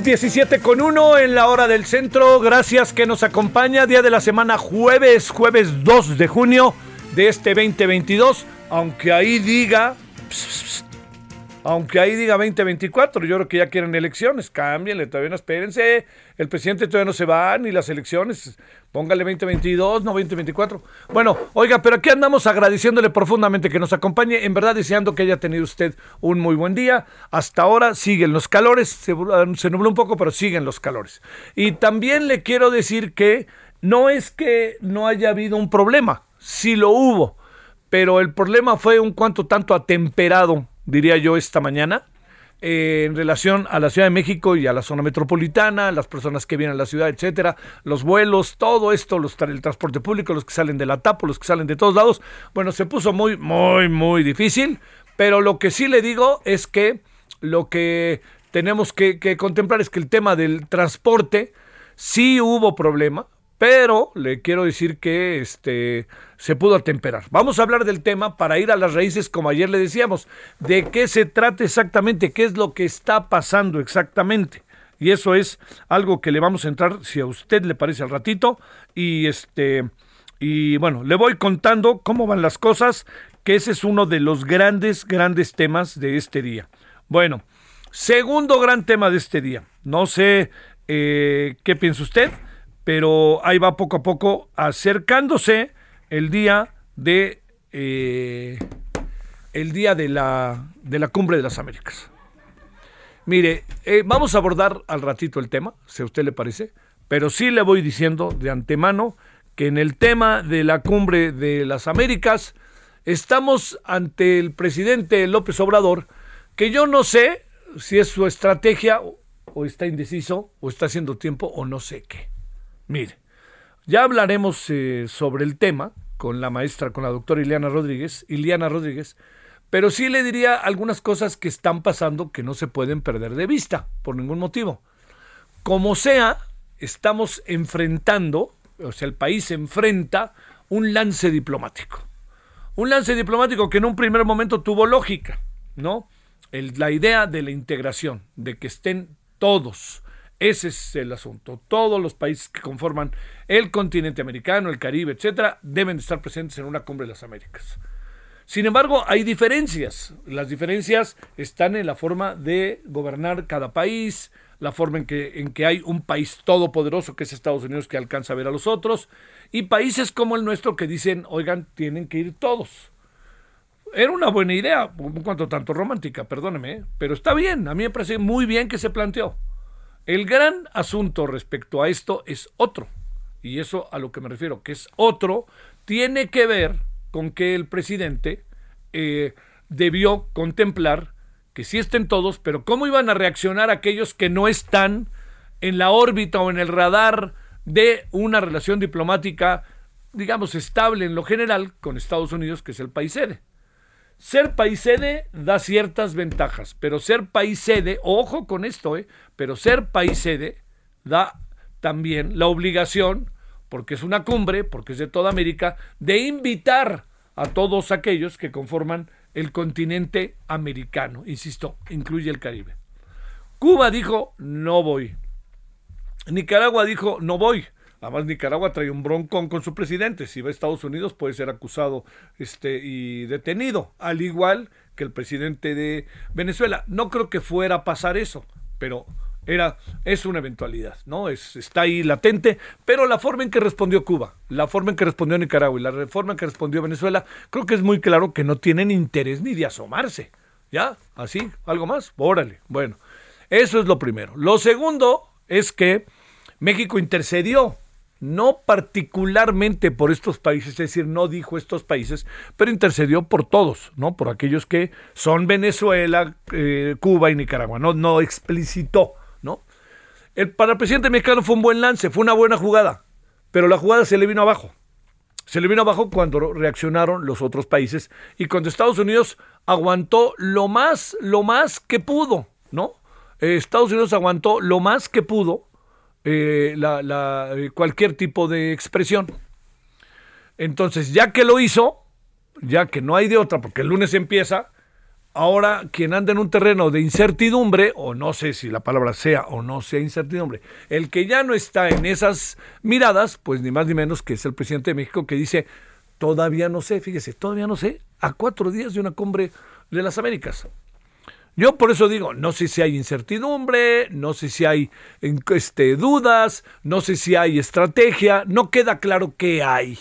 Buenas tardes, 17 con 1 en la hora del centro. Gracias que nos acompaña. Día de la semana jueves, jueves 2 de junio de este 2022. Aunque ahí diga... Aunque ahí diga 2024, yo creo que ya quieren elecciones, cámbienle, todavía no espérense, el presidente todavía no se va, ni las elecciones, póngale 2022, no 2024. Bueno, oiga, pero aquí andamos agradeciéndole profundamente que nos acompañe, en verdad deseando que haya tenido usted un muy buen día. Hasta ahora siguen los calores, se, se nubló un poco, pero siguen los calores. Y también le quiero decir que no es que no haya habido un problema, sí lo hubo, pero el problema fue un cuanto tanto atemperado diría yo, esta mañana, eh, en relación a la Ciudad de México y a la zona metropolitana, las personas que vienen a la ciudad, etcétera, los vuelos, todo esto, los, el transporte público, los que salen de la TAPO, los que salen de todos lados, bueno, se puso muy, muy, muy difícil, pero lo que sí le digo es que lo que tenemos que, que contemplar es que el tema del transporte sí hubo problema, pero le quiero decir que este se pudo atemperar. Vamos a hablar del tema para ir a las raíces, como ayer le decíamos, de qué se trata exactamente, qué es lo que está pasando exactamente. Y eso es algo que le vamos a entrar, si a usted le parece al ratito, y este y bueno, le voy contando cómo van las cosas, que ese es uno de los grandes, grandes temas de este día. Bueno, segundo gran tema de este día. No sé eh, qué piensa usted pero ahí va poco a poco acercándose el día de eh, el día de la, de la cumbre de las Américas. Mire, eh, vamos a abordar al ratito el tema, si a usted le parece, pero sí le voy diciendo de antemano que en el tema de la cumbre de las Américas estamos ante el presidente López Obrador, que yo no sé si es su estrategia o está indeciso o está haciendo tiempo o no sé qué. Mire, ya hablaremos eh, sobre el tema con la maestra, con la doctora Ileana Rodríguez, Ileana Rodríguez, pero sí le diría algunas cosas que están pasando que no se pueden perder de vista por ningún motivo. Como sea, estamos enfrentando, o sea, el país enfrenta un lance diplomático. Un lance diplomático que en un primer momento tuvo lógica, ¿no? La idea de la integración, de que estén todos, ese es el asunto. Todos los países que conforman el continente americano, el Caribe, etcétera, deben estar presentes en una cumbre de las Américas. Sin embargo, hay diferencias. Las diferencias están en la forma de gobernar cada país, la forma en que, en que hay un país todopoderoso que es Estados Unidos que alcanza a ver a los otros, y países como el nuestro que dicen, oigan, tienen que ir todos. Era una buena idea, un cuanto tanto romántica, perdóneme, ¿eh? pero está bien, a mí me parece muy bien que se planteó. El gran asunto respecto a esto es otro, y eso a lo que me refiero, que es otro, tiene que ver con que el presidente eh, debió contemplar que sí estén todos, pero cómo iban a reaccionar aquellos que no están en la órbita o en el radar de una relación diplomática, digamos, estable en lo general con Estados Unidos, que es el país sede. Ser país sede da ciertas ventajas, pero ser país sede, ojo con esto, ¿eh? pero ser país sede da también la obligación, porque es una cumbre, porque es de toda América, de invitar a todos aquellos que conforman el continente americano. Insisto, incluye el Caribe. Cuba dijo, no voy. Nicaragua dijo, no voy. Además, Nicaragua trae un broncón con su presidente. Si va a Estados Unidos puede ser acusado este, y detenido, al igual que el presidente de Venezuela. No creo que fuera a pasar eso, pero era, es una eventualidad, ¿no? Es, está ahí latente, pero la forma en que respondió Cuba, la forma en que respondió Nicaragua y la forma en que respondió Venezuela, creo que es muy claro que no tienen interés ni de asomarse. ¿Ya? ¿Así? ¿Algo más? Órale. Bueno, eso es lo primero. Lo segundo es que México intercedió no particularmente por estos países, es decir, no dijo estos países, pero intercedió por todos, ¿no? Por aquellos que son Venezuela, eh, Cuba y Nicaragua, no, no explicitó, ¿no? El, para el presidente mexicano fue un buen lance, fue una buena jugada, pero la jugada se le vino abajo. Se le vino abajo cuando reaccionaron los otros países y cuando Estados Unidos aguantó lo más, lo más que pudo, ¿no? Eh, Estados Unidos aguantó lo más que pudo eh, la, eh, cualquier tipo de expresión. Entonces, ya que lo hizo, ya que no hay de otra, porque el lunes empieza, ahora quien anda en un terreno de incertidumbre, o no sé si la palabra sea o no sea incertidumbre, el que ya no está en esas miradas, pues ni más ni menos que es el presidente de México que dice, todavía no sé, fíjese, todavía no sé, a cuatro días de una cumbre de las Américas. Yo por eso digo, no sé si hay incertidumbre, no sé si hay este, dudas, no sé si hay estrategia, no queda claro qué hay.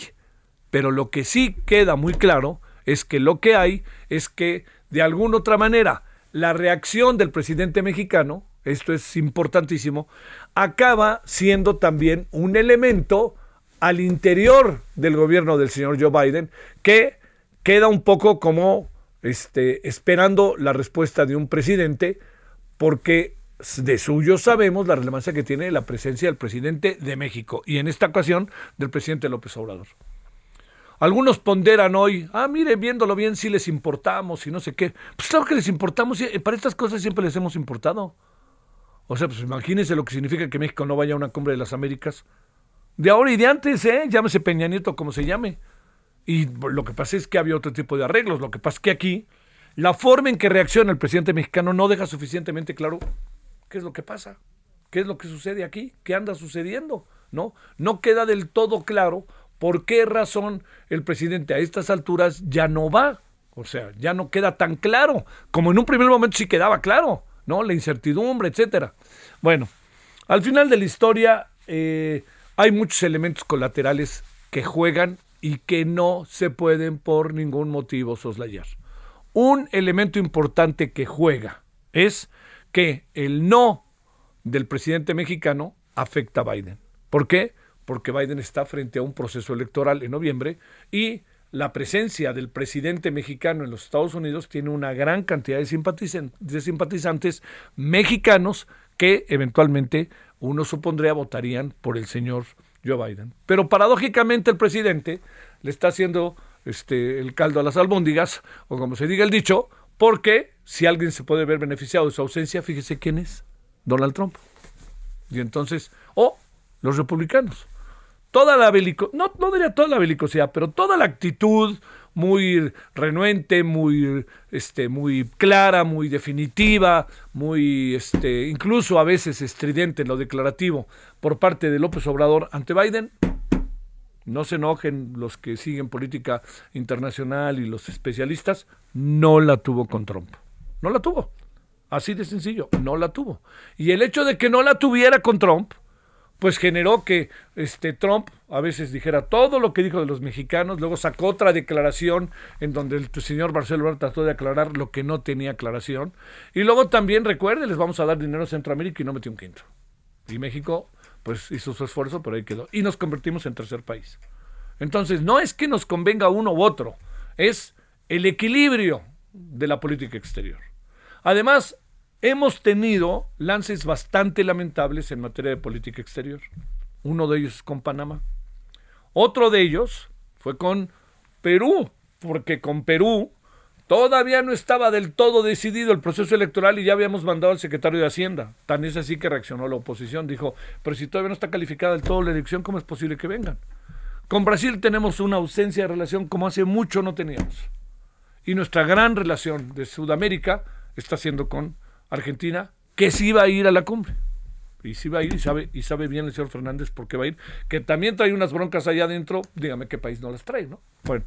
Pero lo que sí queda muy claro es que lo que hay es que de alguna otra manera la reacción del presidente mexicano, esto es importantísimo, acaba siendo también un elemento al interior del gobierno del señor Joe Biden que queda un poco como este, esperando la respuesta de un presidente, porque de suyo sabemos la relevancia que tiene la presencia del presidente de México y en esta ocasión del presidente López Obrador. Algunos ponderan hoy, ah, mire, viéndolo bien, si les importamos y no sé qué. Pues claro que les importamos, y para estas cosas siempre les hemos importado. O sea, pues imagínense lo que significa que México no vaya a una cumbre de las Américas. De ahora y de antes, ¿eh? Llámese Peña Nieto, como se llame. Y lo que pasa es que había otro tipo de arreglos. Lo que pasa es que aquí la forma en que reacciona el presidente mexicano no deja suficientemente claro qué es lo que pasa, qué es lo que sucede aquí, qué anda sucediendo, ¿no? No queda del todo claro por qué razón el presidente a estas alturas ya no va. O sea, ya no queda tan claro, como en un primer momento sí quedaba claro, ¿no? La incertidumbre, etcétera. Bueno, al final de la historia eh, hay muchos elementos colaterales que juegan y que no se pueden por ningún motivo soslayar. Un elemento importante que juega es que el no del presidente mexicano afecta a Biden. ¿Por qué? Porque Biden está frente a un proceso electoral en noviembre y la presencia del presidente mexicano en los Estados Unidos tiene una gran cantidad de, simpatizantes mexicanos que eventualmente uno supondría votarían por el señor Joe Biden. Pero paradójicamente el presidente le está haciendo este, el caldo a las albóndigas, o como se diga el dicho, porque si alguien se puede ver beneficiado de su ausencia, fíjese quién es, Donald Trump. Y entonces, o los republicanos. Toda la belicosidad, no, no diría toda la belicosidad, pero toda la actitud muy renuente, muy, este, muy clara, muy definitiva, muy, este, incluso a veces estridente en lo declarativo por parte de López Obrador ante Biden, no se enojen los que siguen política internacional y los especialistas, no la tuvo con Trump. No la tuvo. Así de sencillo, no la tuvo. Y el hecho de que no la tuviera con Trump, pues generó que este Trump a veces dijera todo lo que dijo de los mexicanos, luego sacó otra declaración en donde el señor Barcelona trató de aclarar lo que no tenía aclaración. Y luego también recuerde, les vamos a dar dinero a Centroamérica y no metió un quinto. Y México pues hizo su esfuerzo, pero ahí quedó. Y nos convertimos en tercer país. Entonces, no es que nos convenga uno u otro, es el equilibrio de la política exterior. Además, hemos tenido lances bastante lamentables en materia de política exterior. Uno de ellos es con Panamá. Otro de ellos fue con Perú, porque con Perú Todavía no estaba del todo decidido el proceso electoral y ya habíamos mandado al secretario de Hacienda. Tan es así que reaccionó la oposición. Dijo, pero si todavía no está calificada del todo la elección, ¿cómo es posible que vengan? Con Brasil tenemos una ausencia de relación como hace mucho no teníamos. Y nuestra gran relación de Sudamérica está siendo con Argentina, que sí va a ir a la cumbre. Y sí va a ir y sabe, y sabe bien el señor Fernández por qué va a ir, que también trae unas broncas allá adentro, dígame qué país no las trae, ¿no? Bueno,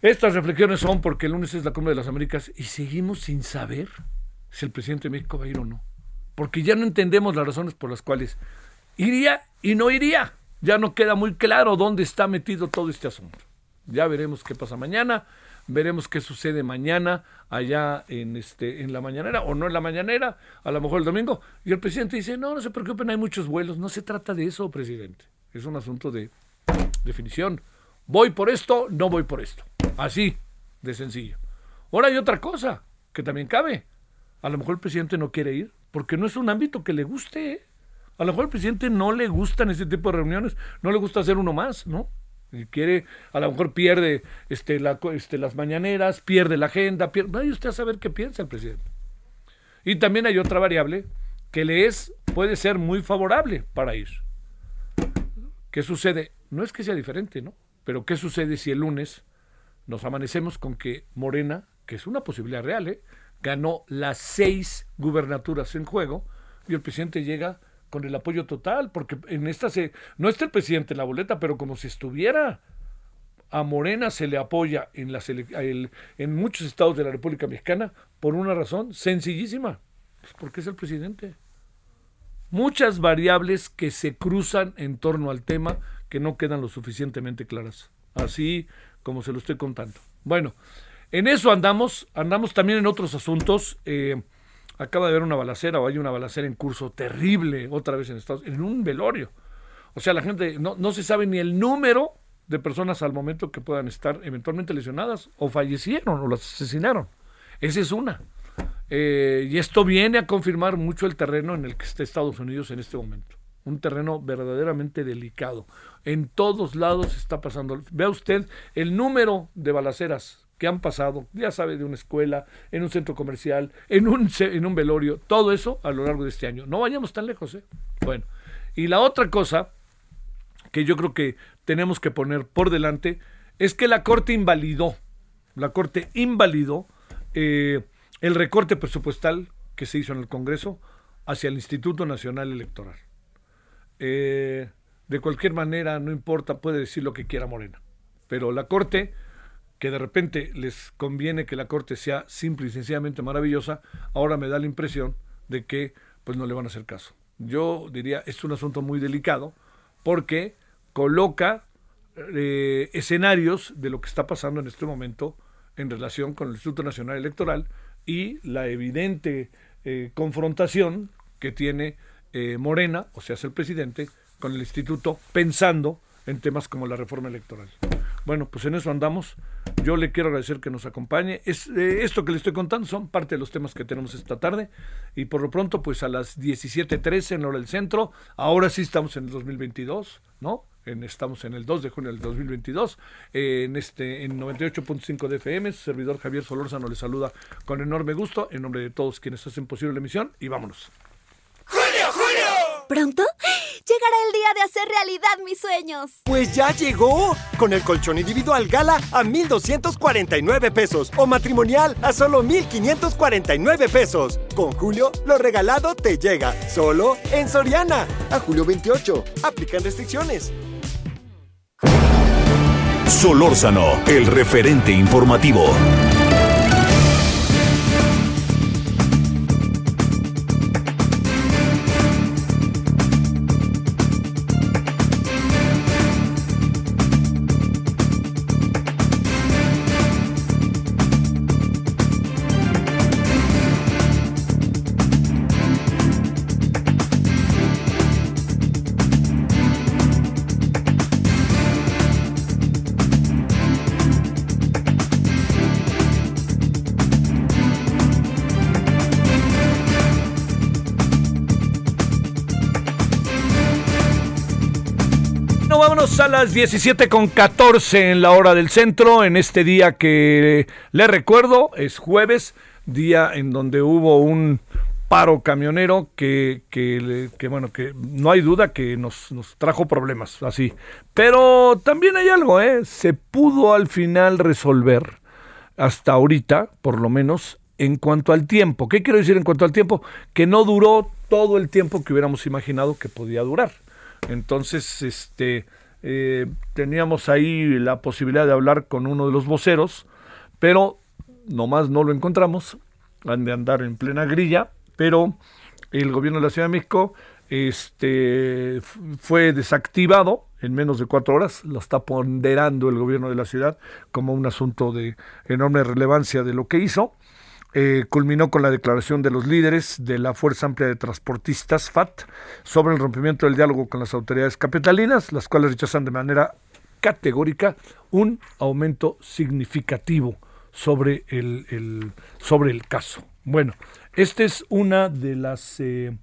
estas reflexiones son porque el lunes es la cumbre de las Américas y seguimos sin saber si el presidente de México va a ir o no. Porque ya no entendemos las razones por las cuales iría y no iría. Ya no queda muy claro dónde está metido todo este asunto. Ya veremos qué pasa mañana veremos qué sucede mañana allá en este en la mañanera o no en la mañanera, a lo mejor el domingo. Y el presidente dice, no, no se preocupen, hay muchos vuelos. No se trata de eso, presidente. Es un asunto de definición. Voy por esto, no voy por esto. Así de sencillo. Ahora hay otra cosa que también cabe. A lo mejor el presidente no quiere ir porque no es un ámbito que le guste. ¿eh? A lo mejor el presidente no le gustan ese tipo de reuniones, no le gusta hacer uno más, ¿no? Quiere, a lo mejor pierde este, este, las mañaneras, pierde la agenda, pierde, vaya usted a saber qué piensa el presidente. Y también hay otra variable que le es, puede ser muy favorable para ir. ¿Qué sucede? No es que sea diferente, ¿no? Pero ¿qué sucede si el lunes nos amanecemos con que Morena, que es una posibilidad real, ¿eh? ganó las seis gubernaturas en juego y el presidente llega con el apoyo total, porque en esta se, no está el presidente en la boleta, pero como si estuviera. A Morena se le apoya en, las, en muchos estados de la República Mexicana por una razón sencillísima, pues porque es el presidente. Muchas variables que se cruzan en torno al tema que no quedan lo suficientemente claras, así como se lo estoy contando. Bueno, en eso andamos, andamos también en otros asuntos. Eh, acaba de haber una balacera o hay una balacera en curso terrible otra vez en Estados en un velorio. O sea, la gente no, no se sabe ni el número de personas al momento que puedan estar eventualmente lesionadas o fallecieron o las asesinaron. Esa es una. Eh, y esto viene a confirmar mucho el terreno en el que está Estados Unidos en este momento. Un terreno verdaderamente delicado. En todos lados está pasando. Vea usted el número de balaceras que han pasado, ya sabe, de una escuela, en un centro comercial, en un, en un velorio, todo eso a lo largo de este año. No vayamos tan lejos, ¿eh? Bueno, y la otra cosa que yo creo que tenemos que poner por delante es que la Corte invalidó, la Corte invalidó eh, el recorte presupuestal que se hizo en el Congreso hacia el Instituto Nacional Electoral. Eh, de cualquier manera, no importa, puede decir lo que quiera Morena, pero la Corte que de repente les conviene que la corte sea simple y sencillamente maravillosa, ahora me da la impresión de que pues no le van a hacer caso. Yo diría, es un asunto muy delicado porque coloca eh, escenarios de lo que está pasando en este momento en relación con el Instituto Nacional Electoral y la evidente eh, confrontación que tiene eh, Morena, o sea, el presidente, con el instituto pensando en temas como la reforma electoral. Bueno, pues en eso andamos. Yo le quiero agradecer que nos acompañe. Es, eh, esto que le estoy contando son parte de los temas que tenemos esta tarde. Y por lo pronto, pues a las 17.13 en hora del centro. Ahora sí estamos en el 2022, ¿no? Estamos en el 2 de junio del 2022, eh, en este en 98.5 de FM. Su servidor Javier Solórzano le saluda con enorme gusto en nombre de todos quienes hacen posible la emisión. Y vámonos. ¿Pronto? Llegará el día de hacer realidad mis sueños. Pues ya llegó. Con el colchón individual Gala a 1,249 pesos o matrimonial a solo 1,549 pesos. Con Julio, lo regalado te llega. Solo en Soriana. A julio 28. Aplican restricciones. Solórzano, el referente informativo. A las 17 con 14 en la hora del centro, en este día que le recuerdo, es jueves, día en donde hubo un paro camionero que, que, que, bueno, que no hay duda que nos, nos, trajo problemas, así. Pero también hay algo, ¿eh? Se pudo al final resolver, hasta ahorita, por lo menos, en cuanto al tiempo. ¿Qué quiero decir en cuanto al tiempo? Que no duró todo el tiempo que hubiéramos imaginado que podía durar. Entonces, este, eh, teníamos ahí la posibilidad de hablar con uno de los voceros, pero nomás no lo encontramos. Han de andar en plena grilla, pero el gobierno de la Ciudad de México este, fue desactivado en menos de cuatro horas, lo está ponderando el gobierno de la ciudad como un asunto de enorme relevancia de lo que hizo. Eh, culminó con la declaración de los líderes de la Fuerza Amplia de Transportistas, FAT, sobre el rompimiento del diálogo con las autoridades capitalinas, las cuales rechazan de manera categórica un aumento significativo sobre el, sobre el caso. Bueno, este es una de las eh,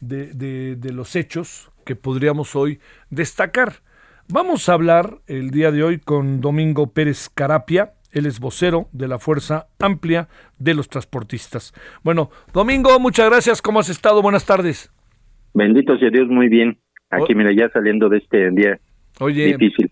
de, de los hechos que podríamos hoy destacar. Vamos a hablar el día de hoy con Domingo Pérez Carapia, él es vocero de la Fuerza Amplia de los Transportistas. Bueno, Domingo, muchas gracias. ¿Cómo has estado? Buenas tardes. Bendito sea Dios, muy bien. Aquí, mira, ya saliendo de este día Oye, difícil.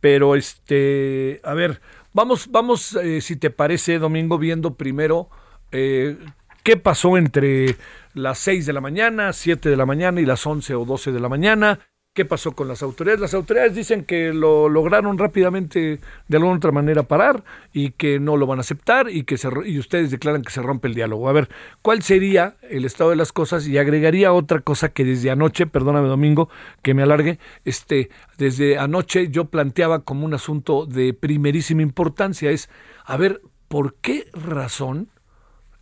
Pero, este, a ver, vamos, vamos, eh, si te parece, Domingo, viendo primero eh, qué pasó entre las 6 de la mañana, 7 de la mañana y las 11 o 12 de la mañana ¿Qué pasó con las autoridades? Las autoridades dicen que lo lograron rápidamente de alguna otra manera parar y que no lo van a aceptar y que se, y ustedes declaran que se rompe el diálogo. A ver, ¿cuál sería el estado de las cosas? Y agregaría otra cosa que desde anoche, perdóname Domingo, que me alargue, este, desde anoche yo planteaba como un asunto de primerísima importancia es, a ver, ¿por qué razón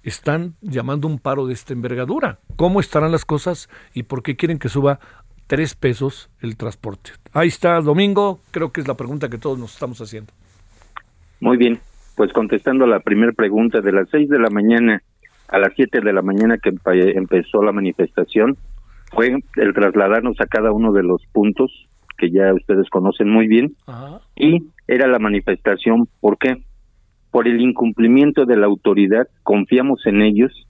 están llamando un paro de esta envergadura? ¿Cómo estarán las cosas y por qué quieren que suba tres pesos el transporte. Ahí está, Domingo, creo que es la pregunta que todos nos estamos haciendo. Muy bien, pues contestando a la primera pregunta, de las seis de la mañana a las siete de la mañana que empezó la manifestación, fue el trasladarnos a cada uno de los puntos que ya ustedes conocen muy bien, y era la manifestación, ¿por qué? Por el incumplimiento de la autoridad, confiamos en ellos,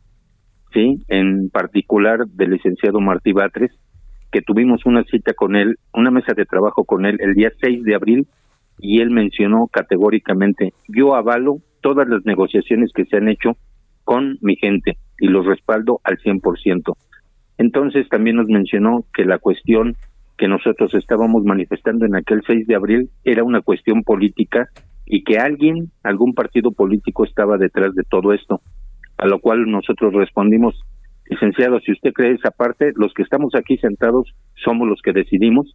¿sí? En particular del licenciado Martí Batres, que tuvimos una cita con él, una mesa de trabajo con él el día 6 de abril y él mencionó categóricamente, yo avalo todas las negociaciones que se han hecho con mi gente y los respaldo al 100%. Entonces también nos mencionó que la cuestión que nosotros estábamos manifestando en aquel 6 de abril era una cuestión política y que alguien, algún partido político estaba detrás de todo esto, a lo cual nosotros respondimos, Licenciado, si usted cree esa parte, los que estamos aquí sentados somos los que decidimos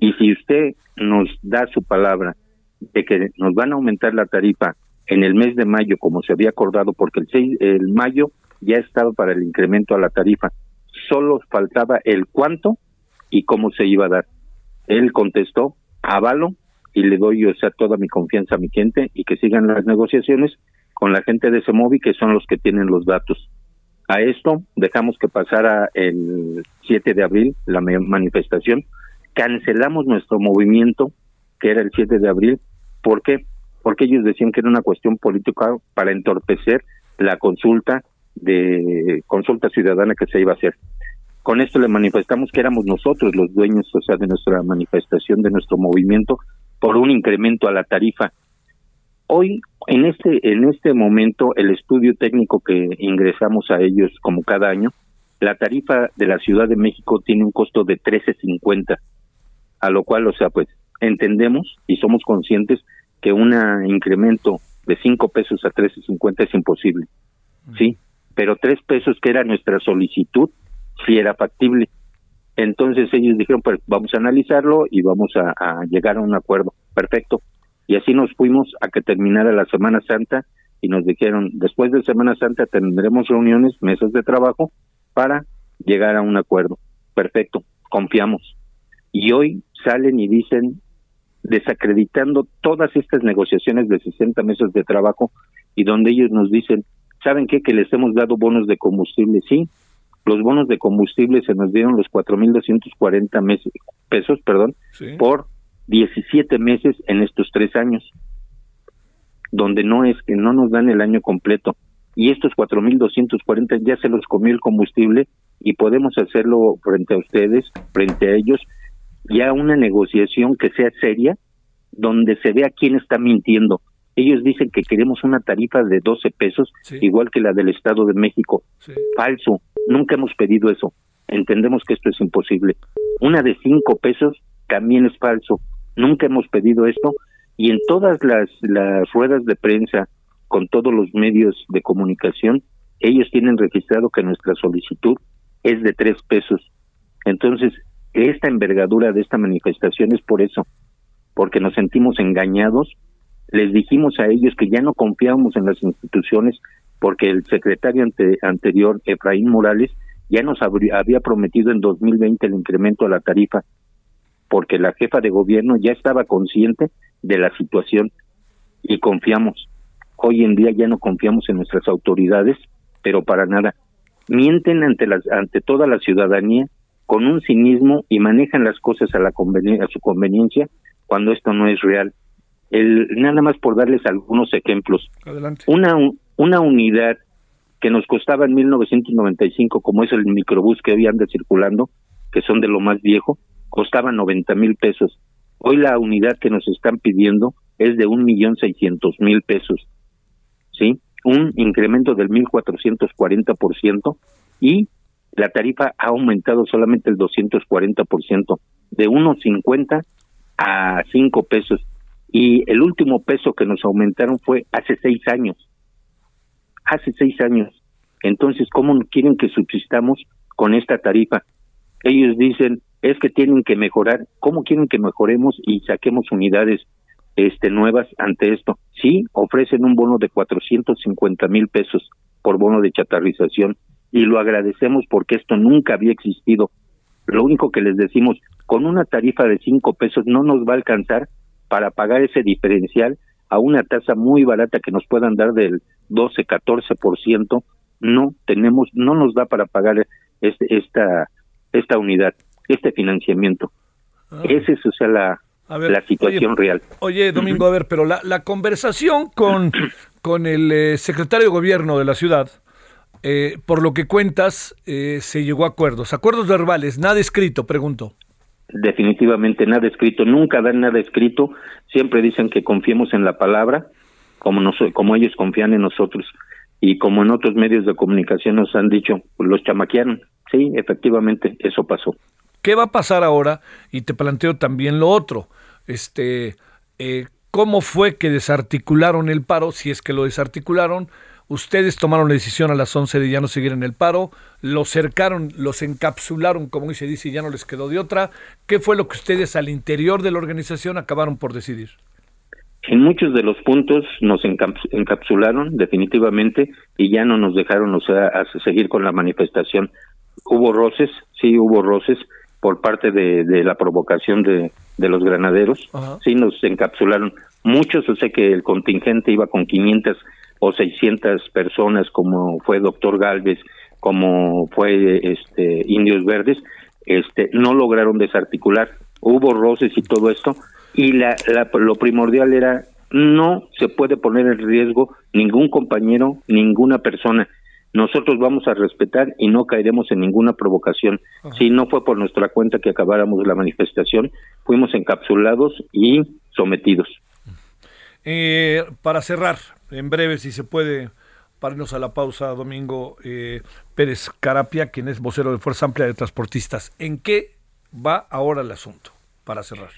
y si usted nos da su palabra de que nos van a aumentar la tarifa en el mes de mayo como se había acordado porque el 6 el mayo ya estaba para el incremento a la tarifa, solo faltaba el cuánto y cómo se iba a dar. Él contestó, avalo y le doy o sea toda mi confianza a mi gente y que sigan las negociaciones con la gente de ese móvil que son los que tienen los datos. A esto dejamos que pasara el 7 de abril la manifestación, cancelamos nuestro movimiento, que era el 7 de abril, ¿por qué? Porque ellos decían que era una cuestión política para entorpecer la consulta de consulta ciudadana que se iba a hacer. Con esto le manifestamos que éramos nosotros los dueños, o sea, de nuestra manifestación, de nuestro movimiento, por un incremento a la tarifa Hoy, en este, en este momento, el estudio técnico que ingresamos a ellos como cada año, la tarifa de la Ciudad de México tiene un costo de 13.50, a lo cual, o sea, pues entendemos y somos conscientes que un incremento de 5 pesos a 13.50 es imposible, ¿sí? Pero 3 pesos, que era nuestra solicitud, sí era factible. Entonces ellos dijeron, pues vamos a analizarlo y vamos a llegar a un acuerdo. Perfecto. Y así nos fuimos a que terminara la Semana Santa y nos dijeron, después de Semana Santa tendremos reuniones, mesas de trabajo para llegar a un acuerdo. Perfecto, confiamos. Y hoy salen y dicen, desacreditando todas estas negociaciones de 60 meses de trabajo y donde ellos nos dicen, ¿saben qué? Que les hemos dado bonos de combustible. Sí, los bonos de combustible se nos dieron los 4.240 pesos perdón, por 17 meses en estos tres años, donde no es que no nos dan el año completo. y estos 4.240 ya se los comió el combustible y podemos hacerlo frente a ustedes, frente a ellos, ya una negociación que sea seria, donde se vea quién está mintiendo. Ellos dicen que queremos una tarifa de 12 pesos, igual que la del Estado de México. Falso, nunca hemos pedido eso. Entendemos que esto es imposible. Una de 5 pesos también es falso. Nunca hemos pedido esto y en todas las, las ruedas de prensa con todos los medios de comunicación, ellos tienen registrado que nuestra solicitud es de tres pesos. Entonces, esta envergadura de esta manifestación es por eso, porque nos sentimos engañados. Les dijimos a ellos que ya no confiábamos en las instituciones porque el secretario anterior, Efraín Morales, ya nos había prometido en 2020 el incremento a la tarifa, porque la jefa de gobierno ya estaba consciente de la situación y confiamos. Hoy en día ya no confiamos en nuestras autoridades, pero para nada. Mienten ante, las, ante toda la ciudadanía con un cinismo y manejan las cosas a, la a su conveniencia cuando esto no es real. El, nada más por darles algunos ejemplos. Una, una unidad que nos costaba en 1995, como es el microbús que hoy anda circulando, que son de lo más viejo, costaba 90 mil pesos. Hoy la unidad que nos están pidiendo es de un millón seiscientos mil pesos. ¿sí? Un incremento del 1.440% y la tarifa ha aumentado solamente el 240%, de 1.50 a 5 pesos. Y el último peso que nos aumentaron fue hace seis años. Hace seis años. Entonces, ¿cómo quieren que subsistamos con esta tarifa? Ellos dicen, es que tienen que mejorar. ¿Cómo quieren que mejoremos y saquemos unidades este, nuevas ante esto. Sí, ofrecen un bono de 450 mil pesos por bono de chatarrización y lo agradecemos porque esto nunca había existido. Lo único que les decimos, con una tarifa de 5 pesos no nos va a alcanzar para pagar ese diferencial a una tasa muy barata que nos puedan dar del 12, 14%, no tenemos, no nos da para pagar este, esta, esta unidad, este financiamiento. Ah. Esa es, o sea, la, la situación real. Oye, Domingo, a ver, pero la, la conversación con, con el eh, secretario de gobierno de la ciudad, eh, por lo que cuentas, eh, se llegó a acuerdos. Acuerdos verbales, nada escrito, pregunto. Definitivamente nada escrito, nunca dan nada escrito, siempre dicen que confiemos en la palabra, como, nos, como ellos confían en nosotros. Y como en otros medios de comunicación nos han dicho, los chamaquearon. Sí, efectivamente, eso pasó. ¿Qué va a pasar ahora? Y te planteo también lo otro este, eh, cómo fue que desarticularon el paro, si es que lo desarticularon. Ustedes tomaron la decisión a las 11 de ya no seguir en el paro, los cercaron, los encapsularon, como se dice, y ya no les quedó de otra. ¿Qué fue lo que ustedes al interior de la organización acabaron por decidir? En muchos de los puntos nos encapsularon definitivamente y ya no nos dejaron o sea, seguir con la manifestación. Hubo roces, sí hubo roces por parte de, de la provocación de, de los granaderos, sí nos encapsularon muchos, o sea que el contingente iba con 500 o 600 personas como fue doctor Galvez, como fue este Indios Verdes, este no lograron desarticular, hubo roces y todo esto y la, lo primordial era no se puede poner en riesgo ningún compañero, ninguna persona nosotros vamos a respetar y no caeremos en ninguna provocación. Si no fue por nuestra cuenta que acabáramos la manifestación, fuimos encapsulados y sometidos. Eh, para cerrar, en breve, si se puede, pararnos a la pausa, Domingo eh, Pérez Carapia, quien es vocero de Fuerza Amplia de Transportistas. ¿En qué va ahora el asunto? Para cerrar.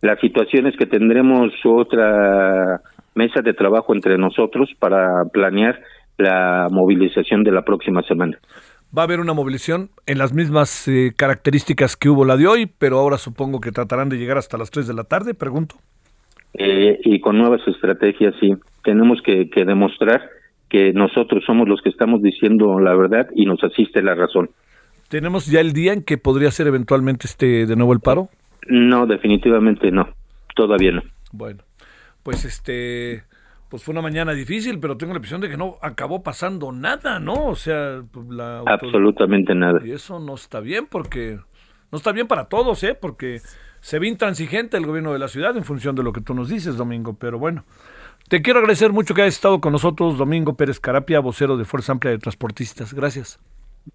La situación es que tendremos otra mesa de trabajo entre nosotros para planear la movilización de la próxima semana. Va a haber una movilización en las mismas eh, características que hubo la de hoy, pero ahora supongo que tratarán de llegar hasta las 3 de la tarde, pregunto. Eh, y con nuevas estrategias, sí. Tenemos que, que demostrar que nosotros somos los que estamos diciendo la verdad y nos asiste la razón. ¿Tenemos ya el día en que podría ser eventualmente este de nuevo el paro? No, definitivamente no. Todavía no. Bueno, pues este pues fue una mañana difícil, pero tengo la impresión de que no acabó pasando nada, ¿no? O sea, pues, la absolutamente nada. Y eso no está bien porque no está bien para todos, ¿eh? Porque se ve intransigente el gobierno de la ciudad en función de lo que tú nos dices, Domingo, pero bueno, Te quiero agradecer mucho que hayas estado con nosotros, Domingo Pérez Carapia, vocero de Fuerza Amplia de Transportistas. Gracias.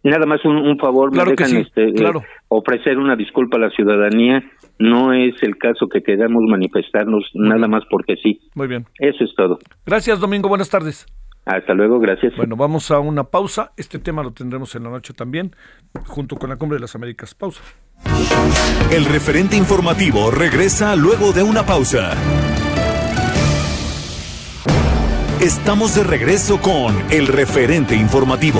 Nada más un, un favor, Claro me que dejan sí, este, eh, ofrecer una disculpa a la ciudadanía. No es el caso que queramos manifestarnos nada más porque sí. Muy bien. Eso es todo. Gracias, Domingo. Buenas tardes. Hasta luego, gracias. Bueno, vamos a una pausa. Este tema lo tendremos en la noche también, junto con la Cumbre de las Américas. Pausa. El referente informativo regresa luego de una pausa. Estamos de regreso con el referente informativo.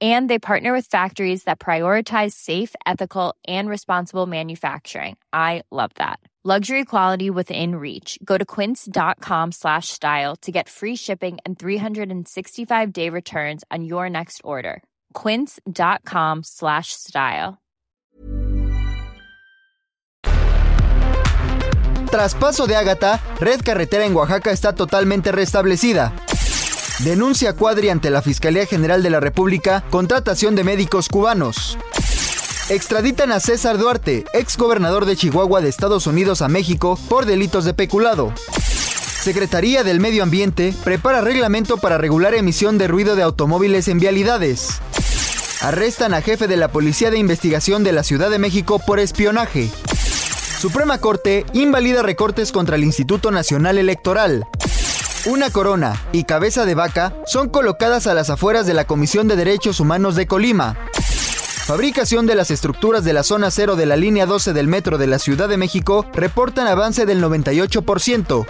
And they partner with factories that prioritize safe, ethical, and responsible manufacturing. I love that. Luxury quality within reach. Go to quince.com slash style to get free shipping and 365 day returns on your next order. Quince.com slash style. Traspaso de Ágata, red carretera en Oaxaca está totalmente restablecida. Denuncia Cuadri ante la Fiscalía General de la República contratación de médicos cubanos. Extraditan a César Duarte, ex gobernador de Chihuahua de Estados Unidos a México por delitos de peculado. Secretaría del Medio Ambiente prepara reglamento para regular emisión de ruido de automóviles en vialidades. Arrestan a jefe de la Policía de Investigación de la Ciudad de México por espionaje. Suprema Corte invalida recortes contra el Instituto Nacional Electoral. Una corona y cabeza de vaca son colocadas a las afueras de la Comisión de Derechos Humanos de Colima. Fabricación de las estructuras de la zona cero de la línea 12 del metro de la Ciudad de México reportan avance del 98%.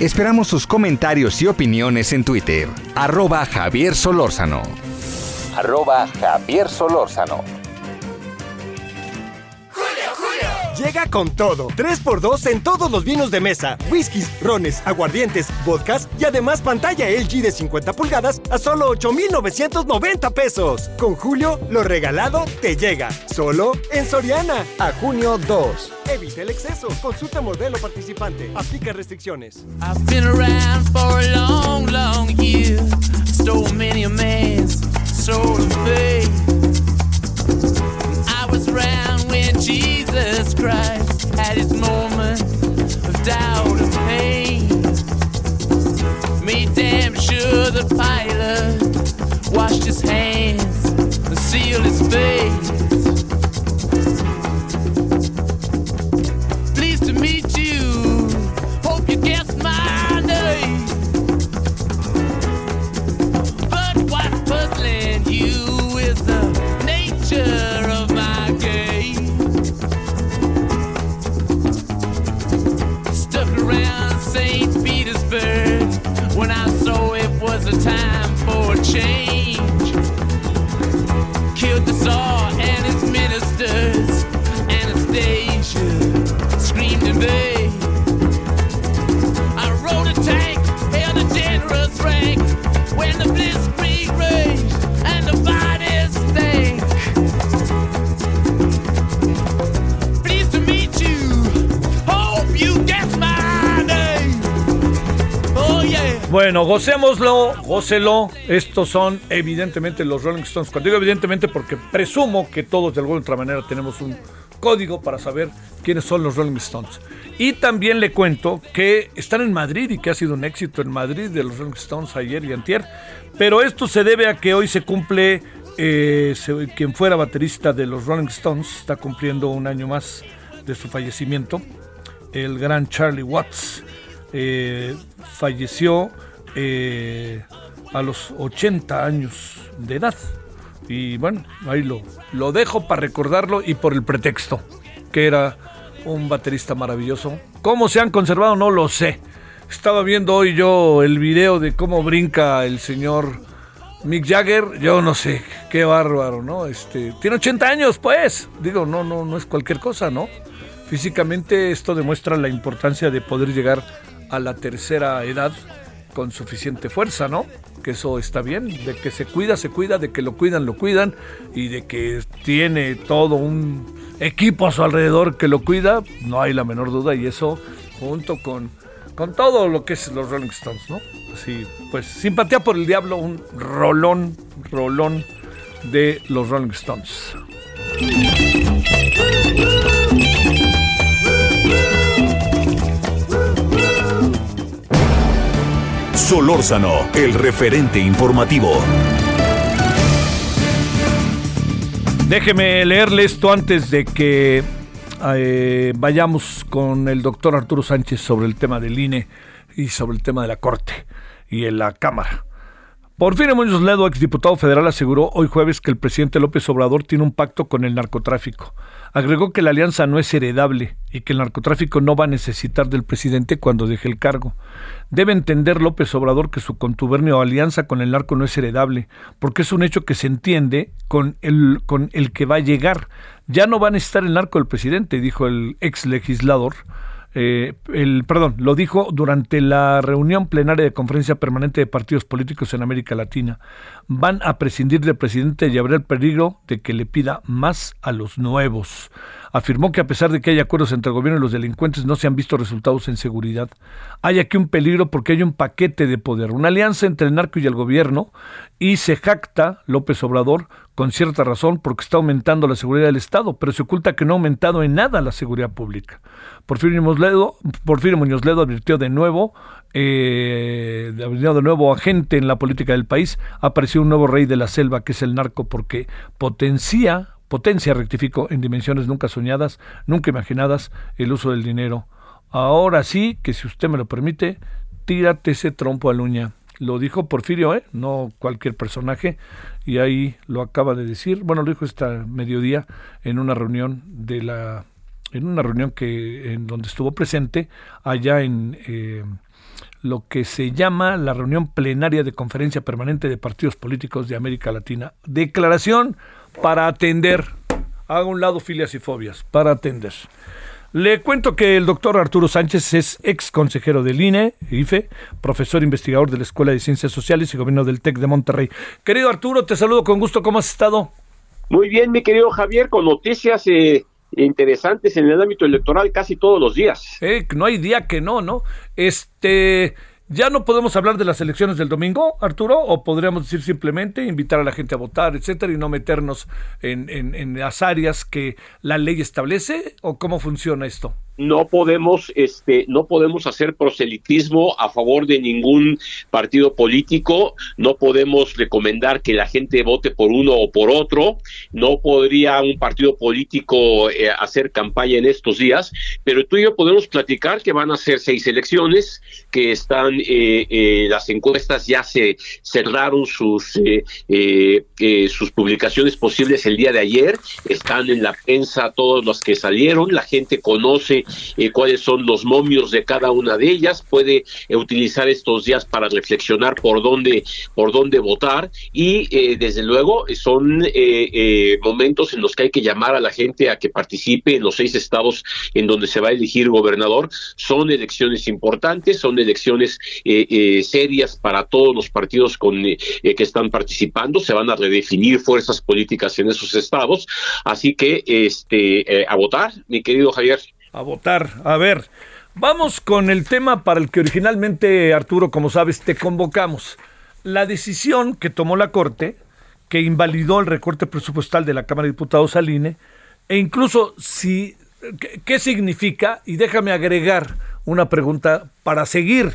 Esperamos sus comentarios y opiniones en Twitter. Arroba Javier Solórzano. Arroba Javier Solórzano. Llega con todo. 3x2 en todos los vinos de mesa, whiskies, rones, aguardientes, vodkas y además pantalla LG de 50 pulgadas a solo 8,990 pesos. Con Julio, lo regalado te llega. Solo en Soriana. A junio 2. Evita el exceso. Consulta modelo participante. Aplica restricciones. I've been around for a long, long year. Many a. Jesus Christ had his moment of doubt and pain. Made damn sure the pilot washed his hands and sealed his face. Bueno, gocémoslo, gócelo. Estos son evidentemente los Rolling Stones. Cuando digo evidentemente porque presumo que todos de alguna otra manera tenemos un código para saber quiénes son los Rolling Stones. Y también le cuento que están en Madrid y que ha sido un éxito en Madrid de los Rolling Stones ayer y antier. Pero esto se debe a que hoy se cumple, eh, quien fuera baterista de los Rolling Stones está cumpliendo un año más de su fallecimiento. El gran Charlie Watts eh, falleció eh, a los 80 años de edad. Y bueno, ahí lo, lo dejo para recordarlo y por el pretexto, que era un baterista maravilloso. ¿Cómo se han conservado? No lo sé. Estaba viendo hoy yo el video de cómo brinca el señor Mick Jagger. Yo no sé, qué bárbaro, ¿no? Este, tiene 80 años, pues. Digo, no, no, no es cualquier cosa, ¿no? físicamente esto demuestra la importancia de poder llegar a la tercera edad con suficiente fuerza, ¿no? Que eso está bien, de que se cuida, se cuida, de que lo cuidan, lo cuidan y de que tiene todo un equipo a su alrededor que lo cuida, no hay la menor duda y eso junto con, con todo lo que es los Rolling Stones, ¿no? Así, pues simpatía por el diablo, un rolón, rolón de los Rolling Stones. Solórzano, el referente informativo. Déjeme leerle esto antes de que eh, vayamos con el doctor Arturo Sánchez sobre el tema del INE y sobre el tema de la Corte y en la Cámara. Porfirio Muñoz Ledo, exdiputado federal, aseguró hoy jueves que el presidente López Obrador tiene un pacto con el narcotráfico. Agregó que la alianza no es heredable y que el narcotráfico no va a necesitar del presidente cuando deje el cargo. Debe entender López Obrador que su contubernio o alianza con el narco no es heredable, porque es un hecho que se entiende con el, con el que va a llegar. Ya no va a necesitar el narco del presidente, dijo el ex legislador eh, el, perdón, lo dijo durante la reunión plenaria de conferencia permanente de partidos políticos en América Latina. Van a prescindir del presidente y habrá el peligro de que le pida más a los nuevos. Afirmó que a pesar de que hay acuerdos entre el gobierno y los delincuentes, no se han visto resultados en seguridad. Hay aquí un peligro porque hay un paquete de poder, una alianza entre el narco y el gobierno, y se jacta López Obrador con cierta razón porque está aumentando la seguridad del Estado, pero se oculta que no ha aumentado en nada la seguridad pública. Porfirio Muñoz Ledo, Porfirio Muñoz advirtió de nuevo, eh, de nuevo agente en la política del país, apareció un nuevo rey de la selva que es el narco porque potencia, potencia, rectificó, en dimensiones nunca soñadas, nunca imaginadas, el uso del dinero. Ahora sí, que si usted me lo permite, tírate ese trompo a la uña. Lo dijo Porfirio, ¿eh? no cualquier personaje, y ahí lo acaba de decir. Bueno, lo dijo esta mediodía en una reunión de la, en una reunión que en donde estuvo presente allá en eh, lo que se llama la reunión plenaria de conferencia permanente de partidos políticos de América Latina. Declaración para atender, haga un lado filias y fobias, para atender. Le cuento que el doctor Arturo Sánchez es ex consejero del INE, IFE, profesor investigador de la Escuela de Ciencias Sociales y Gobierno del TEC de Monterrey. Querido Arturo, te saludo con gusto. ¿Cómo has estado? Muy bien, mi querido Javier, con noticias eh, interesantes en el ámbito electoral casi todos los días. Eh, no hay día que no, ¿no? Este, ¿Ya no podemos hablar de las elecciones del domingo, Arturo? ¿O podríamos decir simplemente invitar a la gente a votar, etcétera, y no meternos en, en, en las áreas que la ley establece? ¿O cómo funciona esto? No podemos este no podemos hacer proselitismo a favor de ningún partido político, no podemos recomendar que la gente vote por uno o por otro, no podría un partido político eh, hacer campaña en estos días, pero tú y yo podemos platicar que van a ser seis elecciones, que están eh, eh, las encuestas ya se cerraron sus sus publicaciones posibles el día de ayer, están en la prensa todos los que salieron, la gente conoce eh, cuáles son los momios de cada una de ellas, puede eh, utilizar estos días para reflexionar por dónde, por dónde votar y eh, desde luego son momentos en los que hay que llamar a la gente a que participe en los seis estados en donde se va a elegir gobernador. Son elecciones importantes, son elecciones serias para todos los partidos con, que están participando, se van a redefinir fuerzas políticas en esos estados, así que este a votar, mi querido Javier a votar. A ver, vamos con el tema para el que originalmente, Arturo, como sabes, te convocamos. La decisión que tomó la Corte, que invalidó el recorte presupuestal de la Cámara de Diputados al INE, e incluso si, ¿qué, significa? Y déjame agregar una pregunta para seguir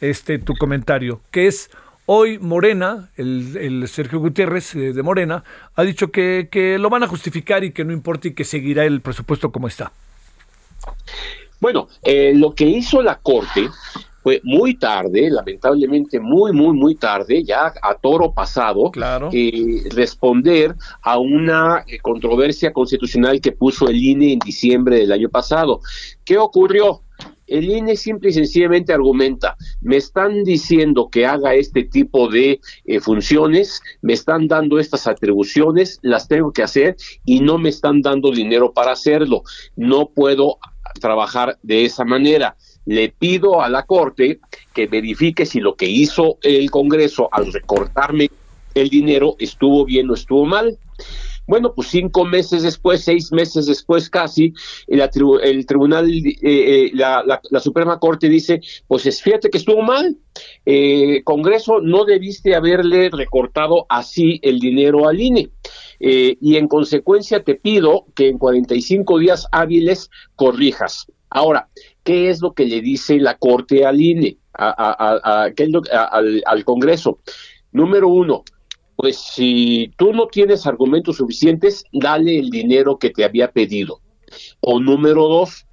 este tu comentario, que es Hoy Morena, el, Sergio Gutiérrez eh, de Morena, ha dicho que, lo van a justificar y que no importa y que seguirá el presupuesto como está. Bueno, eh, lo que hizo la Corte fue muy tarde, lamentablemente muy, muy, muy tarde, ya a toro pasado, claro. eh, responder a una eh, controversia constitucional que puso el INE en diciembre del año pasado. ¿Qué ocurrió? El INE simple y sencillamente argumenta, me están diciendo que haga este tipo de eh, funciones, me están dando estas atribuciones, las tengo que hacer y no me están dando dinero para hacerlo. No puedo trabajar de esa manera. Le pido a la Corte que verifique si lo que hizo el Congreso al recortarme el dinero estuvo bien o estuvo mal. Bueno, pues cinco meses después, seis meses después casi, tribu- el tribunal, eh, eh, la, Suprema Corte dice, pues es- fíjate que estuvo mal, eh, Congreso, no debiste haberle recortado así el dinero al INE. Eh, y en consecuencia te pido que en 45 días hábiles corrijas. Ahora, ¿qué es lo que le dice la Corte al INE, a- al, al Congreso? Número uno, pues si tú no tienes argumentos suficientes, dale el dinero que te había pedido. O número dos,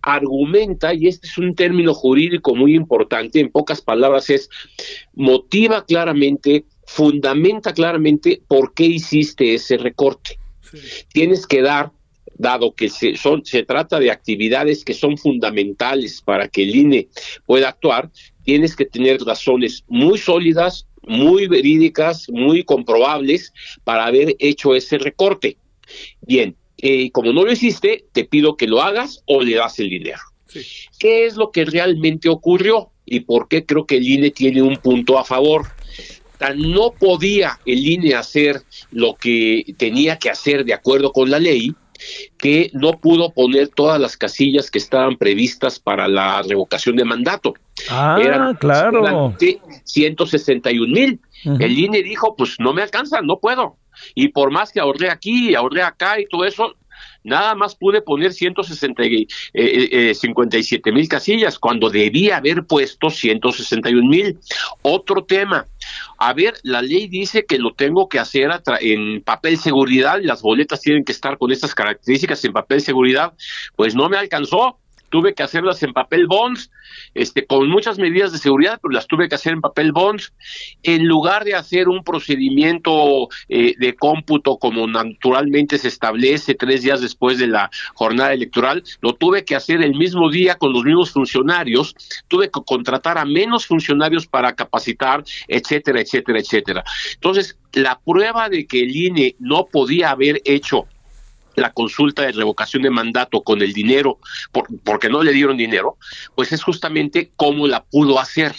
argumenta, y este es un término jurídico muy importante, en pocas palabras es, motiva claramente, fundamenta claramente por qué hiciste ese recorte. Tienes que dar, dado que se, son, se trata de actividades que son fundamentales para que el INE pueda actuar, tienes que tener razones muy sólidas, muy verídicas, muy comprobables para haber hecho ese recorte. Bien, eh, como no lo hiciste, te pido que lo hagas o le das el dinero. ¿Qué es lo que realmente ocurrió y por qué creo que el INE tiene un punto a favor? No podía el INE hacer lo que tenía que hacer de acuerdo con la ley, que no pudo poner todas las casillas que estaban previstas para la revocación de mandato. Ah, Eran claro. solamente 161 mil. El INE dijo, pues no me alcanza, no puedo. Y por más que ahorré aquí y ahorré acá y todo eso, nada más pude poner 160 y, eh, eh, 57 mil casillas cuando debía haber puesto 161 mil. Otro tema. A ver, la ley dice que lo tengo que hacer en papel seguridad las boletas tienen que estar con estas características en papel seguridad. Pues no me alcanzó. Tuve que hacerlas en papel bonds, este, con muchas medidas de seguridad, pero las tuve que hacer en papel bonds. En lugar de hacer un procedimiento eh, de cómputo como naturalmente se establece tres días después de la jornada electoral, lo tuve que hacer el mismo día con los mismos funcionarios, tuve que contratar a menos funcionarios para capacitar, etcétera, etcétera, etcétera. Entonces, la prueba de que el INE no podía haber hecho la consulta de revocación de mandato con el dinero, por- porque no le dieron dinero, pues es justamente cómo la pudo hacer.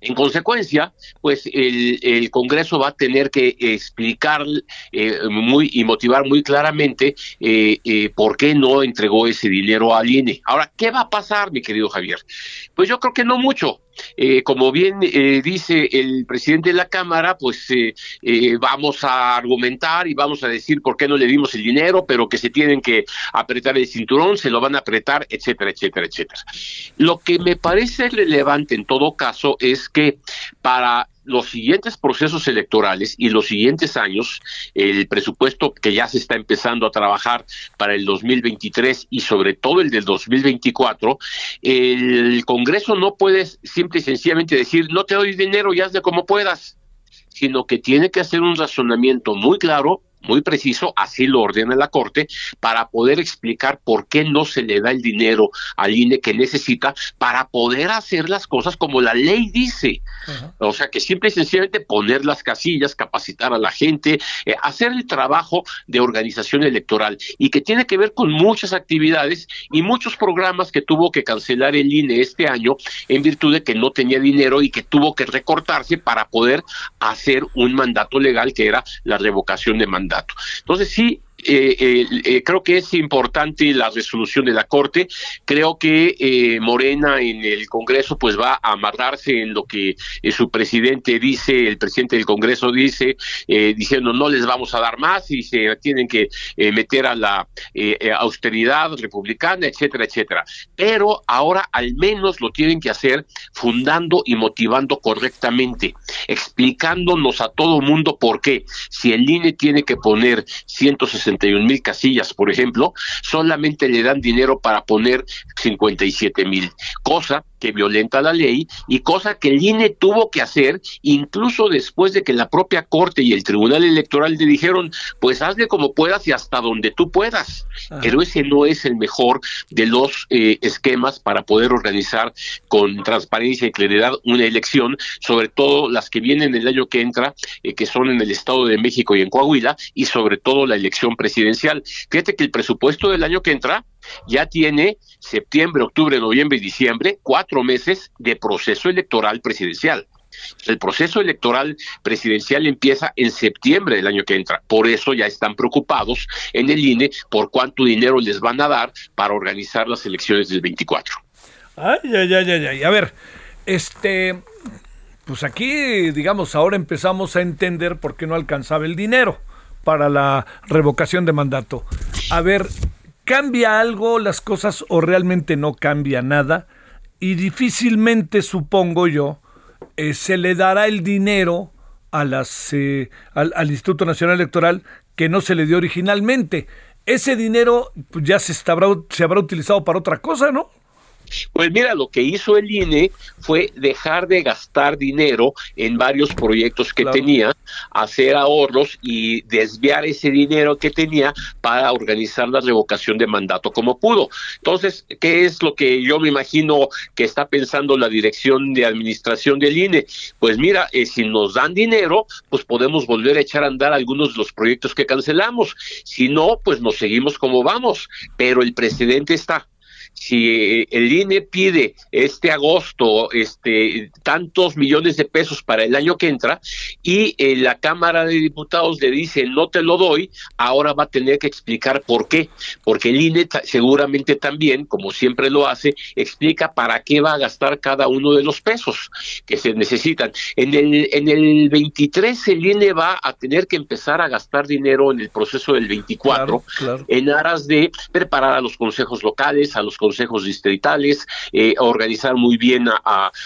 En consecuencia, pues el, el Congreso va a tener que explicar eh, muy y motivar muy claramente eh, eh, por qué no entregó ese dinero al INE. Ahora, ¿qué va a pasar, mi querido Javier? Pues yo creo que no mucho. Eh, como bien eh, dice el presidente de la Cámara, pues eh, vamos a argumentar y vamos a decir por qué no le dimos el dinero, pero que se tienen que apretar el cinturón, se lo van a apretar, etcétera, etcétera, etcétera. Lo que me parece relevante en todo caso es que para los siguientes procesos electorales y los siguientes años, el presupuesto que ya se está empezando a trabajar para el 2023 y sobre todo el del 2024, el Congreso no puede simple y sencillamente decir, no te doy dinero y hazle como puedas, sino que tiene que hacer un razonamiento muy claro muy preciso, así lo ordena la Corte, para poder explicar por qué no se le da el dinero al INE que necesita para poder hacer las cosas como la ley dice. O sea, que simple y sencillamente poner las casillas, capacitar a la gente, eh, hacer el trabajo de organización electoral y que tiene que ver con muchas actividades y muchos programas que tuvo que cancelar el INE este año en virtud de que no tenía dinero y que tuvo que recortarse para poder hacer un mandato legal que era la revocación de mandato. Entonces sí, eh, eh, eh, creo que es importante la resolución de la Corte. Creo que eh, Morena en el Congreso pues va a amarrarse en lo que eh, su presidente dice, el presidente del Congreso dice, diciendo no les vamos a dar más y se tienen que meter a la austeridad republicana, etcétera, etcétera. Pero ahora al menos lo tienen que hacer fundando y motivando correctamente, explicándonos a todo mundo por qué. Si el INE tiene que poner 161 mil casillas, por ejemplo, solamente le dan dinero para poner 57 mil, cosa que violenta la ley y cosa que el INE tuvo que hacer incluso después de que la propia Corte y el Tribunal Electoral le dijeron, pues hazle como puedas y hasta donde tú puedas. Pero ese no es el mejor de los eh, esquemas para poder organizar con transparencia y claridad una elección, sobre todo las que vienen el año que entra, eh, que son en el Estado de México y en Coahuila, y sobre todo la elección presidencial. Fíjate que el presupuesto del año que entra ya tiene septiembre, octubre, noviembre y diciembre, cuatro meses de proceso electoral presidencial. El proceso electoral presidencial empieza en septiembre del año que entra. Por eso ya están preocupados en el INE por cuánto dinero les van a dar para organizar las elecciones del 24. Ay, ay, ay, ay, ay. A ver, este, pues aquí, digamos, ahora empezamos a entender por qué no alcanzaba el dinero para la revocación de mandato. A ver, ¿cambia algo las cosas o realmente no cambia nada? Y difícilmente, supongo yo, eh, se le dará el dinero a las, eh, al, Instituto Nacional Electoral que no se le dio originalmente. Ese dinero pues, ya se, se habrá utilizado para otra cosa, ¿no? Pues mira, lo que hizo el INE fue dejar de gastar dinero en varios proyectos que tenía, hacer ahorros y desviar ese dinero que tenía para organizar la revocación de mandato como pudo. Entonces, ¿qué es lo que yo me imagino que está pensando la dirección de administración del INE? Pues mira, eh, si nos dan dinero, pues podemos volver a echar a andar algunos de los proyectos que cancelamos. Si no, pues nos seguimos como vamos. Pero el presidente está si el INE pide este agosto este tantos millones de pesos para el año que entra y eh, la Cámara de Diputados le dice no te lo doy, ahora va a tener que explicar por qué, porque el INE seguramente también, como siempre lo hace, explica para qué va a gastar cada uno de los pesos que se necesitan. En el en el 23 el INE va a tener que empezar a gastar dinero en el proceso del 24 en aras de preparar a los consejos locales, a los consejos distritales, eh, organizar muy bien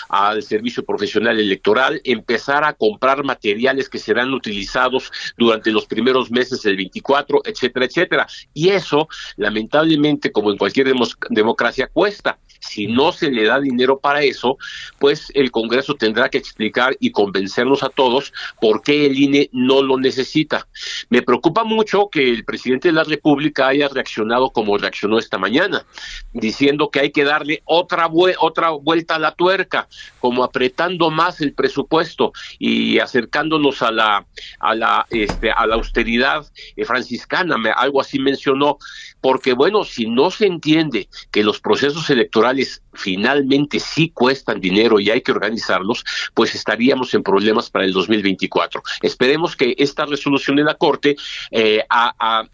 al servicio profesional electoral, empezar a comprar materiales que serán utilizados durante los primeros meses del 24, etcétera, etcétera. Y eso, lamentablemente, como en cualquier democracia, cuesta. Si no se le da dinero para eso, pues el Congreso tendrá que explicar y convencernos a todos por qué el INE no lo necesita. Me preocupa mucho que el presidente de la República haya reaccionado como reaccionó esta mañana, diciendo que hay que darle otra, otra vuelta a la tuerca, como apretando más el presupuesto y acercándonos a la, a la, este, a la austeridad eh, franciscana, algo así mencionó, porque bueno, si no se entiende que los procesos electorales finalmente sí cuestan dinero y hay que organizarlos, pues estaríamos en problemas para el 2024. Esperemos que esta resolución de la Corte eh, a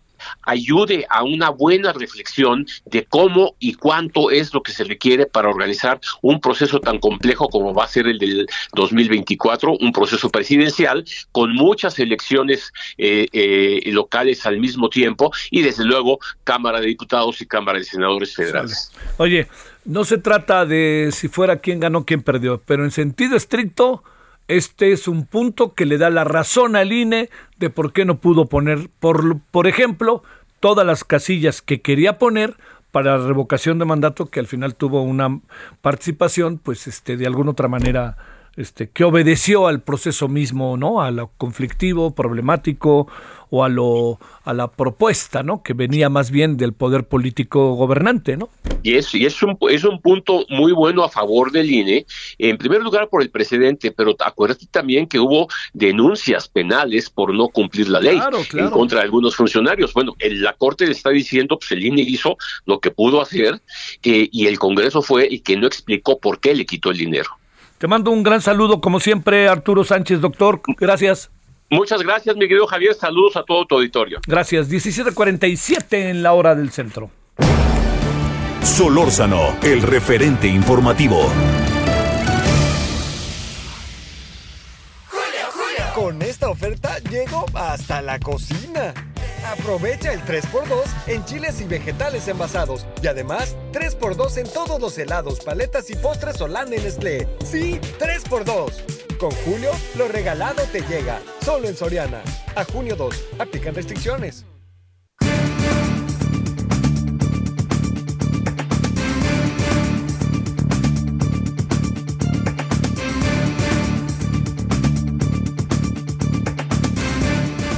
ayude a una buena reflexión de cómo y cuánto es lo que se requiere para organizar un proceso tan complejo como va a ser el del 2024, un proceso presidencial con muchas elecciones eh, eh, locales al mismo tiempo y desde luego Cámara de Diputados y Cámara de Senadores Federales. Oye, no se trata de si fuera quién ganó, quién perdió, pero en sentido estricto este es un punto que le da la razón al INE de por qué no pudo poner, por, por ejemplo, todas las casillas que quería poner para la revocación de mandato, que al final tuvo una participación, pues este, de alguna otra manera, este, que obedeció al proceso mismo, ¿no? A lo conflictivo, problemático, o a lo a la propuesta, ¿no? Que venía más bien del poder político gobernante, ¿no? Y es, y es un es un punto muy bueno a favor del INE, en primer lugar por el presidente, pero acuérdate también que hubo denuncias penales por no cumplir la ley en contra de algunos funcionarios. Bueno, la Corte le está diciendo, pues el INE hizo lo que pudo hacer eh, y el Congreso fue y que no explicó por qué le quitó el dinero. Te mando un gran saludo, como siempre, Arturo Sánchez, doctor. Gracias. Muchas gracias, mi querido Javier. Saludos a todo tu auditorio. Gracias. 17:47 en la hora del centro. Solórzano, el referente informativo. Con esta oferta llego hasta la cocina. Aprovecha el 3x2 en chiles y vegetales envasados. Y además, 3x2 en todos los helados, paletas y postres Solán en Nestlé. Sí, 3x2. Con Julio, lo regalado te llega. Solo en Soriana. A junio 2. Aplican restricciones.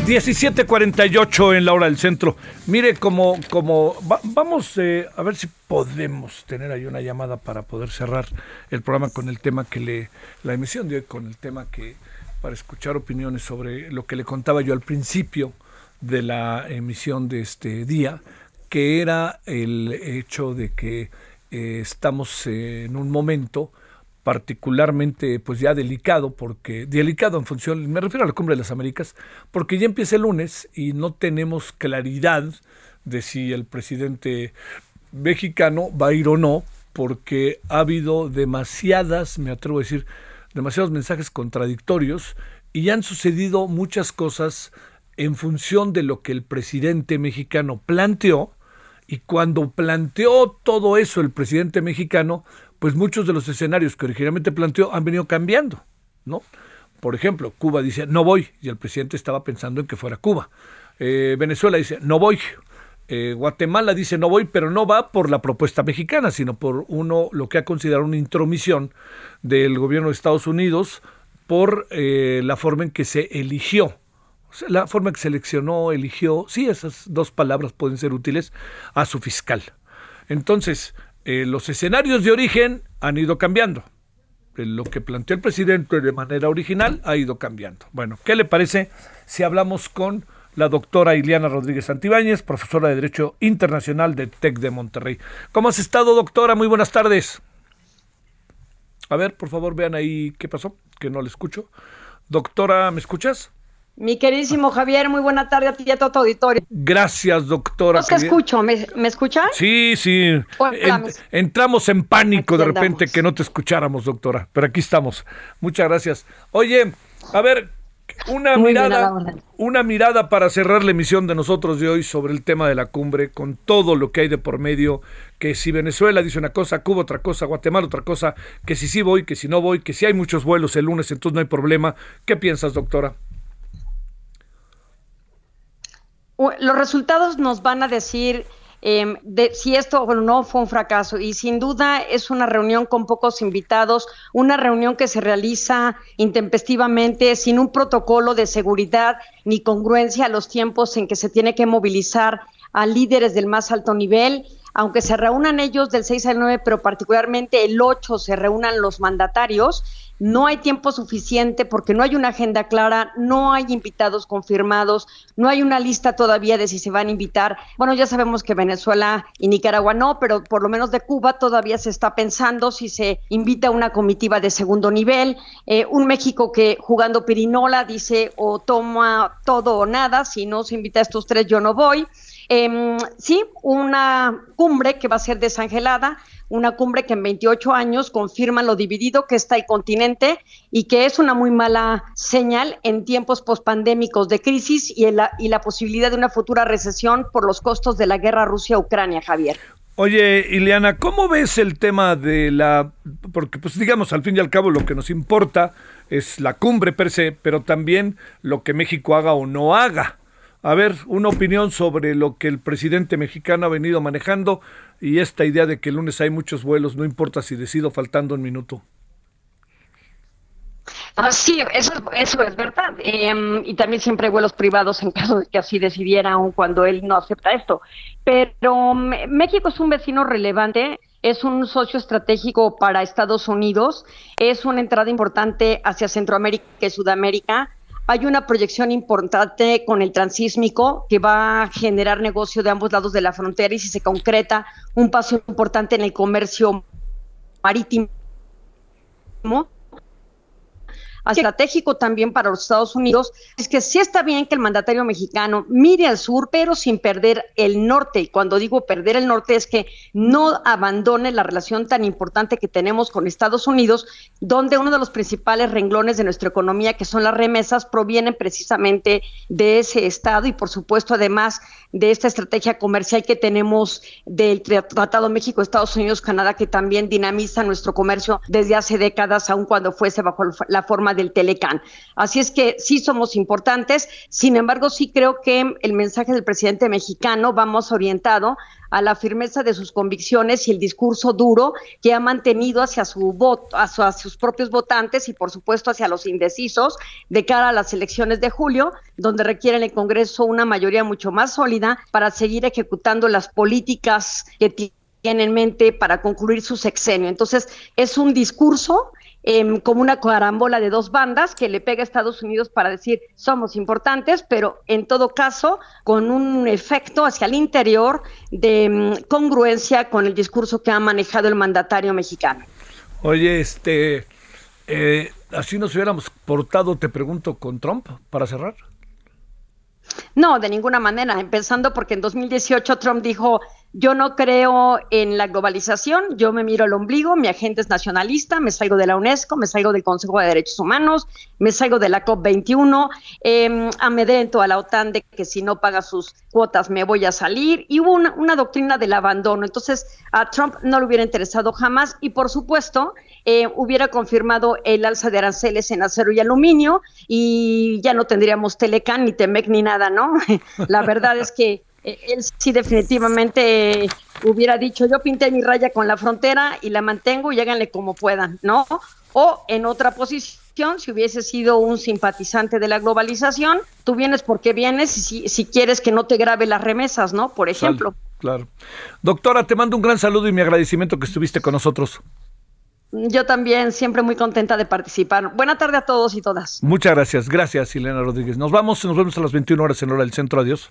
...17.48 en la hora del centro. Mire, como, como vamos eh, a ver si podemos tener ahí una llamada para poder cerrar el programa con el tema que le, la emisión de hoy, con el tema que, para escuchar opiniones sobre lo que le contaba yo al principio de la emisión de este día, que era el hecho de que eh, estamos en un momento particularmente pues ya delicado porque delicado en función me refiero a la cumbre de las Américas porque ya empieza el lunes y no tenemos claridad de si el presidente mexicano va a ir o no porque ha habido demasiadas me atrevo a decir demasiados mensajes contradictorios y han sucedido muchas cosas en función de lo que el presidente mexicano planteó y cuando planteó todo eso el presidente mexicano, pues muchos de los escenarios que originalmente planteó han venido cambiando, ¿no? Por ejemplo, Cuba dice, no voy, y el presidente estaba pensando en que fuera Cuba. Eh, Venezuela dice, no voy. Eh, Guatemala dice, no voy, pero no va por la propuesta mexicana, sino por uno, lo que ha considerado una intromisión del gobierno de Estados Unidos por eh, la forma en que se eligió la forma que seleccionó, eligió, sí, esas dos palabras pueden ser útiles, a su fiscal. Entonces, eh, los escenarios de origen han ido cambiando. Eh, lo que planteó el presidente de manera original ha ido cambiando. Bueno, ¿qué le parece si hablamos con la doctora Iliana Rodríguez Santibáñez, profesora de Derecho Internacional de TEC de Monterrey? ¿Cómo has estado, doctora? Muy buenas tardes. A ver, por favor, vean ahí qué pasó, que no le escucho. Doctora, ¿me escuchas? Mi queridísimo Javier, muy buena tarde a ti y a todo tu auditorio. Gracias, doctora. No te escucho, ¿me, ¿me escuchas? Sí, sí. entramos en pánico de repente que no te escucháramos, doctora, pero aquí estamos. Muchas gracias. Oye, a ver, una mirada, una mirada para cerrar la emisión de nosotros de hoy sobre el tema de la cumbre, con todo lo que hay de por medio, que si Venezuela dice una cosa, Cuba otra cosa, Guatemala otra cosa, que si sí voy, que si no voy, que si hay muchos vuelos el lunes, entonces no hay problema. ¿Qué piensas, doctora? Los resultados nos van a decir em, de, si esto o no fue un fracaso. Y sin duda es una reunión con pocos invitados, una reunión que se realiza intempestivamente, sin un protocolo de seguridad ni congruencia a los tiempos en que se tiene que movilizar a líderes del más alto nivel aunque se reúnan ellos del 6 al 9, pero particularmente el 8 se reúnan los mandatarios, no hay tiempo suficiente porque no hay una agenda clara, no hay invitados confirmados, no hay una lista todavía de si se van a invitar. Bueno, ya sabemos que Venezuela y Nicaragua no, pero por lo menos de Cuba todavía se está pensando si se invita una comitiva de segundo nivel. Eh, un México que jugando pirinola dice o toma todo o nada, si no se invita a estos tres yo no voy. Eh, sí, una cumbre que va a ser desangelada, una cumbre que en 28 años confirma lo dividido que está el continente y que es una muy mala señal en tiempos pospandémicos de crisis y, la, y la posibilidad de una futura recesión por los costos de la guerra Rusia-Ucrania, Javier. Oye, Ileana, ¿cómo ves el tema de la... porque pues digamos, al fin y al cabo lo que nos importa es la cumbre per se, pero también lo que México haga o no haga. A ver, una opinión sobre lo que el presidente mexicano ha venido manejando y esta idea de que el lunes hay muchos vuelos, no importa si decido faltando un minuto. Ah, sí, eso, eso es verdad. Em, y también siempre hay vuelos privados en caso de que así decidiera, aun cuando él no acepta esto. Pero México es un vecino relevante, es un socio estratégico para Estados Unidos, es una entrada importante hacia Centroamérica y Sudamérica hay una proyección importante con el transísmico que va a generar negocio de ambos lados de la frontera y si se concreta un paso importante en el comercio marítimo estratégico también para los Estados Unidos, es que sí está bien que el mandatario mexicano mire al sur, pero sin perder el norte. Y cuando digo perder el norte es que no abandone la relación tan importante que tenemos con Estados Unidos, donde uno de los principales renglones de nuestra economía, que son las remesas, provienen precisamente de ese estado y por supuesto además de esta estrategia comercial que tenemos del Tratado México-Estados Unidos-Canadá, que también dinamiza nuestro comercio desde hace décadas, aun cuando fuese bajo la forma del Telecán. Así es que sí somos importantes, sin embargo sí creo que el mensaje del presidente mexicano vamos orientado a la firmeza de sus convicciones y el discurso duro que ha mantenido hacia su voto, hacia sus propios votantes y por supuesto hacia los indecisos de cara a las elecciones de julio, donde requiere el Congreso una mayoría mucho más sólida para seguir ejecutando las políticas que tiene en mente para concluir su sexenio. Entonces, es un discurso em, como una carambola de dos bandas que le pega a Estados Unidos para decir somos importantes, pero en todo caso con un efecto hacia el interior de em, congruencia con el discurso que ha manejado el mandatario mexicano. Oye, este, eh, así nos hubiéramos portado, te pregunto, con Trump para cerrar. No, de ninguna manera, empezando porque en 2018 Trump dijo, yo no creo en la globalización, yo me miro al ombligo, mi agente es nacionalista, me salgo de la UNESCO, me salgo del Consejo de Derechos Humanos, me salgo de la COP21, eh, amedrento a la OTAN de que si no paga sus cuotas me voy a salir, y hubo una, doctrina del abandono. Entonces, a Trump no le hubiera interesado jamás, y por supuesto, eh, hubiera confirmado el alza de aranceles en acero y aluminio, y ya no tendríamos Telecan, ni Temec, ni nada, ¿no? la verdad es que él sí definitivamente hubiera dicho, yo pinté mi raya con la frontera y la mantengo y háganle como puedan, ¿no? O en otra posición, si hubiese sido un simpatizante de la globalización, tú vienes porque vienes y si, si quieres que no te grabe las remesas, ¿no? Por ejemplo. Claro. Doctora, te mando un gran saludo y mi agradecimiento que estuviste con nosotros. Yo también, siempre muy contenta de participar. Buena tarde a todos y todas. Muchas gracias. Gracias, Elena Rodríguez. Nos vamos, nos vemos a las 21 horas en hora del centro. Adiós.